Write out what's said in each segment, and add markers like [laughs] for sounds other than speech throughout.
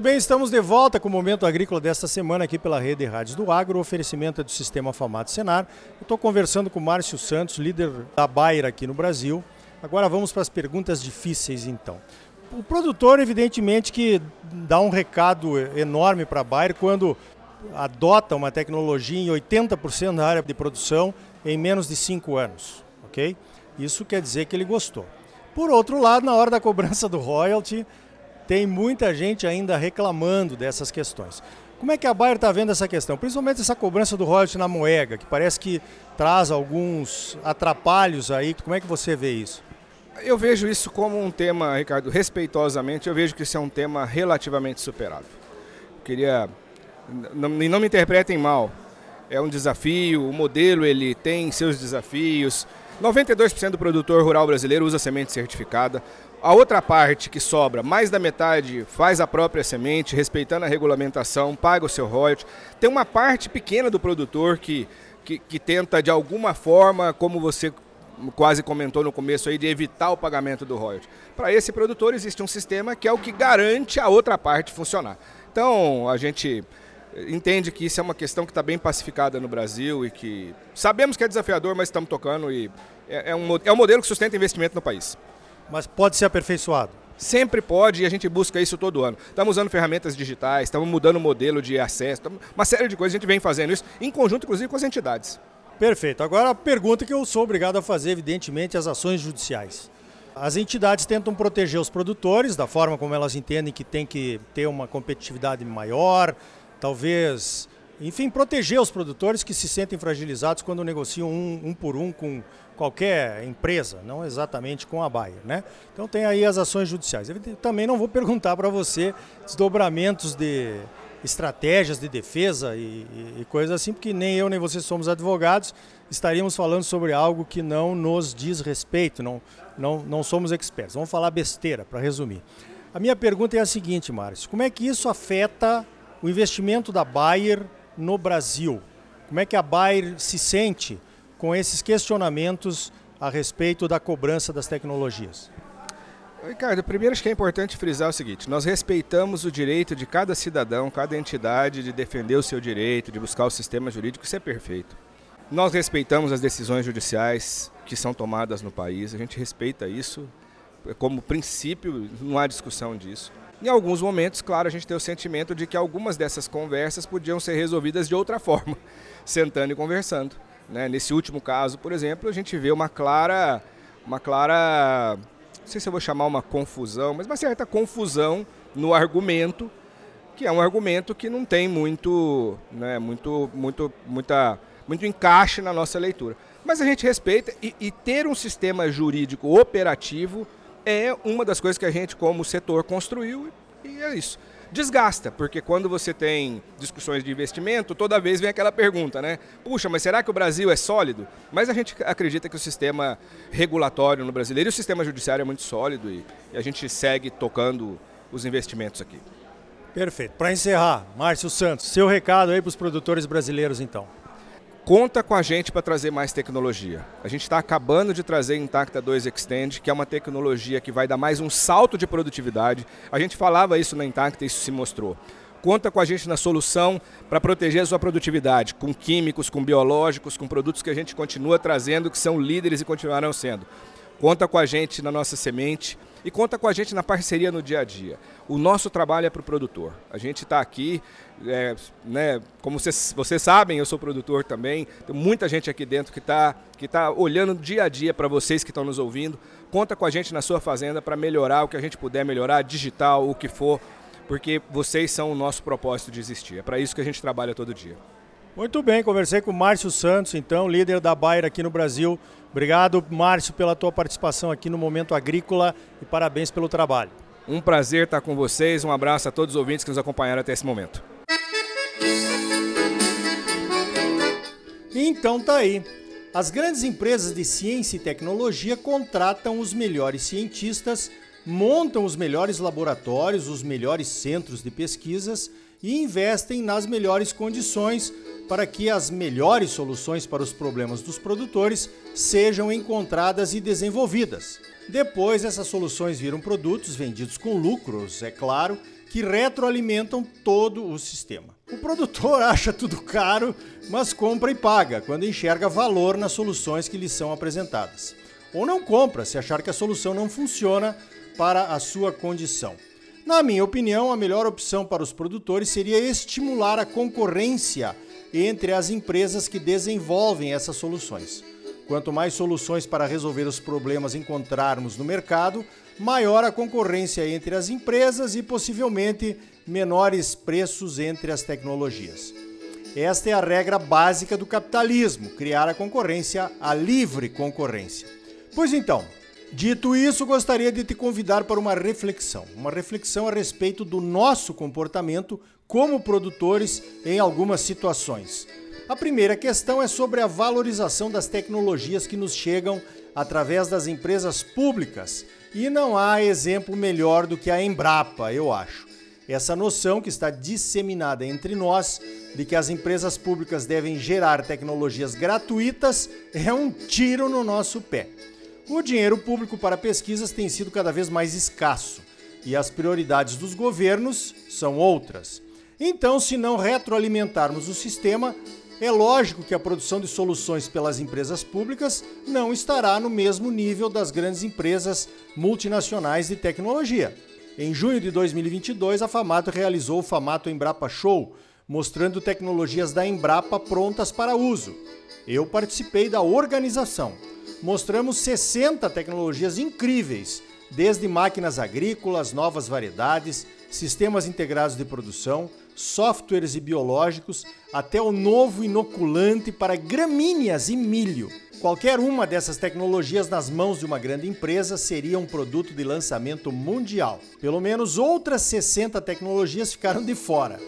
Muito bem, estamos de volta com o Momento Agrícola desta semana aqui pela Rede Rádios do Agro. Oferecimento é do Sistema Famato Senar. Estou conversando com o Márcio Santos, líder da Bayer aqui no Brasil. Agora vamos para as perguntas difíceis então. O produtor, evidentemente, que dá um recado enorme para a Bayer quando adota uma tecnologia em 80% da área de produção em menos de 5 anos, ok? Isso quer dizer que ele gostou. Por outro lado, na hora da cobrança do royalty, tem muita gente ainda reclamando dessas questões. Como é que a Bayer está vendo essa questão? Principalmente essa cobrança do royalty na moeda, que parece que traz alguns atrapalhos aí. Como é que você vê isso? Eu vejo isso como um tema, Ricardo, respeitosamente, eu vejo que isso é um tema relativamente superado. queria. Não, não me interpretem mal. É um desafio, o modelo ele tem seus desafios. 92% do produtor rural brasileiro usa semente certificada. A outra parte que sobra, mais da metade, faz a própria semente, respeitando a regulamentação, paga o seu royalty. Tem uma parte pequena do produtor que, que, que tenta, de alguma forma, como você quase comentou no começo aí, de evitar o pagamento do royalty. Para esse produtor existe um sistema que é o que garante a outra parte funcionar. Então, a gente entende que isso é uma questão que está bem pacificada no Brasil e que sabemos que é desafiador, mas estamos tocando e é, é um, é um modelo que sustenta investimento no país. Mas pode ser aperfeiçoado? Sempre pode e a gente busca isso todo ano. Estamos usando ferramentas digitais, estamos mudando o modelo de acesso, uma série de coisas a gente vem fazendo isso, em conjunto inclusive com as entidades. Perfeito. Agora a pergunta que eu sou obrigado a fazer, evidentemente, as ações judiciais. As entidades tentam proteger os produtores da forma como elas entendem que tem que ter uma competitividade maior, talvez, enfim, proteger os produtores que se sentem fragilizados quando negociam um, um por um com qualquer empresa, não exatamente com a Bayer, né? Então tem aí as ações judiciais. Eu também não vou perguntar para você desdobramentos de estratégias de defesa e, e, e coisas assim, porque nem eu nem você somos advogados, estaríamos falando sobre algo que não nos diz respeito, não, não, não somos expertos. Vamos falar besteira, para resumir. A minha pergunta é a seguinte, Márcio: como é que isso afeta o investimento da Bayer no Brasil? Como é que a Bayer se sente com esses questionamentos a respeito da cobrança das tecnologias? Ricardo, primeiro acho que é importante frisar o seguinte: nós respeitamos o direito de cada cidadão, cada entidade de defender o seu direito, de buscar o sistema jurídico, isso é perfeito. Nós respeitamos as decisões judiciais que são tomadas no país, a gente respeita isso como princípio, não há discussão disso. Em alguns momentos, claro, a gente tem o sentimento de que algumas dessas conversas podiam ser resolvidas de outra [laughs] forma, sentando e conversando. Né? Nesse último caso, por exemplo, a gente vê uma clara, uma clara, não sei se eu vou chamar uma confusão, mas uma certa confusão no argumento, que é um argumento que não tem muito, né, muito, muito, muita, muito encaixe na nossa leitura. Mas a gente respeita e, e ter um sistema jurídico operativo é uma das coisas que a gente, como setor, construiu e é isso desgasta, porque quando você tem discussões de investimento, toda vez vem aquela pergunta, né? Puxa, mas será que o Brasil é sólido? Mas a gente acredita que o sistema regulatório no brasileiro e o sistema judiciário é muito sólido e, e a gente segue tocando os investimentos aqui. Perfeito. Para encerrar, Márcio Santos, seu recado aí para os produtores brasileiros então conta com a gente para trazer mais tecnologia. A gente está acabando de trazer Intacta 2 Extend, que é uma tecnologia que vai dar mais um salto de produtividade. A gente falava isso na Intacta e isso se mostrou. Conta com a gente na solução para proteger a sua produtividade, com químicos, com biológicos, com produtos que a gente continua trazendo, que são líderes e continuarão sendo. Conta com a gente na nossa semente e conta com a gente na parceria no dia a dia. O nosso trabalho é para o produtor. A gente está aqui, é, né, como vocês, vocês sabem, eu sou produtor também. Tem muita gente aqui dentro que está que tá olhando dia a dia para vocês que estão nos ouvindo. Conta com a gente na sua fazenda para melhorar o que a gente puder melhorar, digital, o que for, porque vocês são o nosso propósito de existir. É para isso que a gente trabalha todo dia. Muito bem, conversei com o Márcio Santos, então, líder da Bayer aqui no Brasil. Obrigado, Márcio, pela tua participação aqui no Momento Agrícola e parabéns pelo trabalho. Um prazer estar com vocês, um abraço a todos os ouvintes que nos acompanharam até esse momento. Então tá aí. As grandes empresas de ciência e tecnologia contratam os melhores cientistas, montam os melhores laboratórios, os melhores centros de pesquisas e investem nas melhores condições para que as melhores soluções para os problemas dos produtores sejam encontradas e desenvolvidas. Depois, essas soluções viram produtos vendidos com lucros, é claro, que retroalimentam todo o sistema. O produtor [laughs] acha tudo caro, mas compra e paga quando enxerga valor nas soluções que lhe são apresentadas. Ou não compra se achar que a solução não funciona para a sua condição. Na minha opinião, a melhor opção para os produtores seria estimular a concorrência entre as empresas que desenvolvem essas soluções. Quanto mais soluções para resolver os problemas encontrarmos no mercado, maior a concorrência entre as empresas e possivelmente menores preços entre as tecnologias. Esta é a regra básica do capitalismo: criar a concorrência, a livre concorrência. Pois então, dito isso, gostaria de te convidar para uma reflexão, uma reflexão a respeito do nosso comportamento como produtores em algumas situações. A primeira questão é sobre a valorização das tecnologias que nos chegam através das empresas públicas, e não há exemplo melhor do que a Embrapa, eu acho. Essa noção que está disseminada entre nós de que as empresas públicas devem gerar tecnologias gratuitas é um tiro no nosso pé. O dinheiro público para pesquisas tem sido cada vez mais escasso e as prioridades dos governos são outras. Então, se não retroalimentarmos o sistema, é lógico que a produção de soluções pelas empresas públicas não estará no mesmo nível das grandes empresas multinacionais de tecnologia. Em junho de 2022, a Famato realizou o Famato Embrapa Show, mostrando tecnologias da Embrapa prontas para uso. Eu participei da organização. Mostramos 60 tecnologias incríveis, desde máquinas agrícolas, novas variedades, sistemas integrados de produção, softwares e biológicos, até o novo inoculante para gramíneas e milho. Qualquer uma dessas tecnologias nas mãos de uma grande empresa seria um produto de lançamento mundial. Pelo menos outras 60 tecnologias ficaram de fora.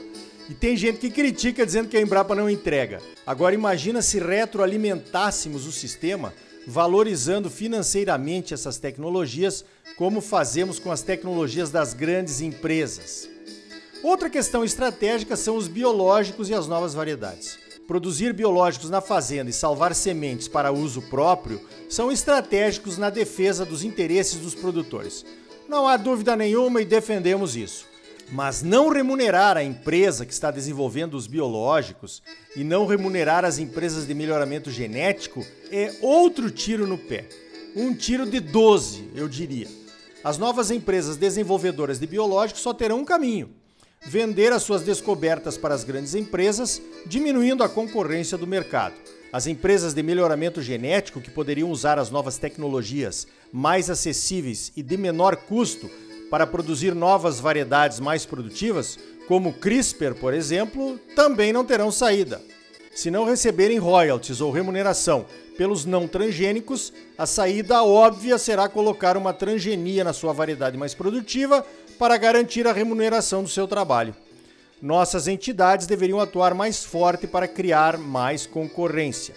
E tem gente que critica dizendo que a Embrapa não entrega. Agora imagina se retroalimentássemos o sistema valorizando financeiramente essas tecnologias, como fazemos com as tecnologias das grandes empresas. Outra questão estratégica são os biológicos e as novas variedades. Produzir biológicos na fazenda e salvar sementes para uso próprio são estratégicos na defesa dos interesses dos produtores. Não há dúvida nenhuma e defendemos isso. Mas não remunerar a empresa que está desenvolvendo os biológicos e não remunerar as empresas de melhoramento genético é outro tiro no pé. Um tiro de 12, eu diria. As novas empresas desenvolvedoras de biológicos só terão um caminho: vender as suas descobertas para as grandes empresas, diminuindo a concorrência do mercado. As empresas de melhoramento genético que poderiam usar as novas tecnologias mais acessíveis e de menor custo para produzir novas variedades mais produtivas, como CRISPR, por exemplo, também não terão saída. Se não receberem royalties ou remuneração pelos não transgênicos, a saída óbvia será colocar uma transgenia na sua variedade mais produtiva para garantir a remuneração do seu trabalho. Nossas entidades deveriam atuar mais forte para criar mais concorrência.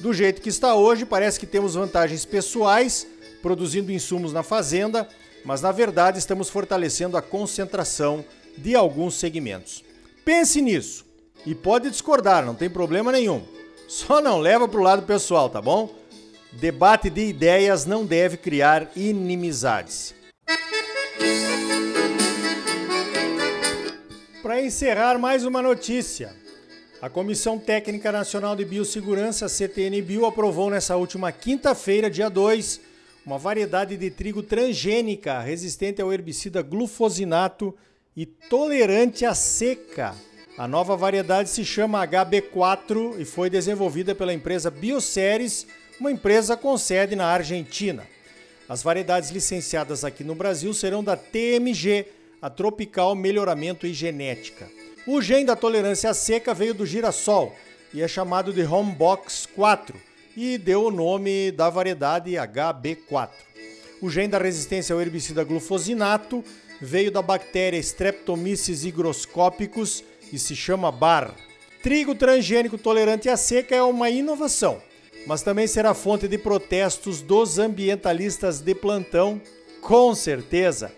Do jeito que está hoje, parece que temos vantagens pessoais produzindo insumos na fazenda, mas na verdade estamos fortalecendo a concentração de alguns segmentos. Pense nisso e pode discordar, não tem problema nenhum. Só não leva para o lado pessoal, tá bom? Debate de ideias não deve criar inimizades. Para encerrar mais uma notícia. A Comissão Técnica Nacional de Biossegurança, CTN-Bio, aprovou nessa última quinta-feira, dia 2, uma variedade de trigo transgênica resistente ao herbicida glufosinato e tolerante à seca. A nova variedade se chama HB4 e foi desenvolvida pela empresa Bioceres, uma empresa com sede na Argentina. As variedades licenciadas aqui no Brasil serão da TMG, a Tropical Melhoramento e Genética. O gene da tolerância à seca veio do girassol e é chamado de Homebox 4 e deu o nome da variedade HB4. O gene da resistência ao herbicida glufosinato veio da bactéria Streptomyces hygroscopicus e se chama bar. Trigo transgênico tolerante à seca é uma inovação, mas também será fonte de protestos dos ambientalistas de plantão, com certeza.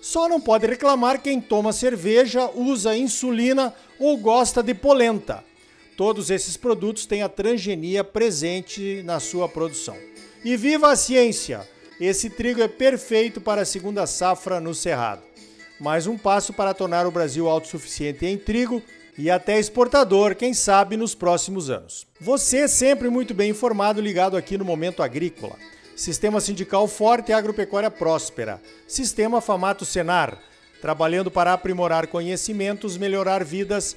Só não pode reclamar quem toma cerveja, usa insulina ou gosta de polenta. Todos esses produtos têm a transgenia presente na sua produção. E viva a ciência! Esse trigo é perfeito para a segunda safra no Cerrado. mais um passo para tornar o Brasil autossuficiente em trigo e até exportador, quem sabe nos próximos anos. Você sempre muito bem informado, ligado aqui no Momento Agrícola. Sistema sindical forte e agropecuária próspera. Sistema Famato Senar, trabalhando para aprimorar conhecimentos, melhorar vidas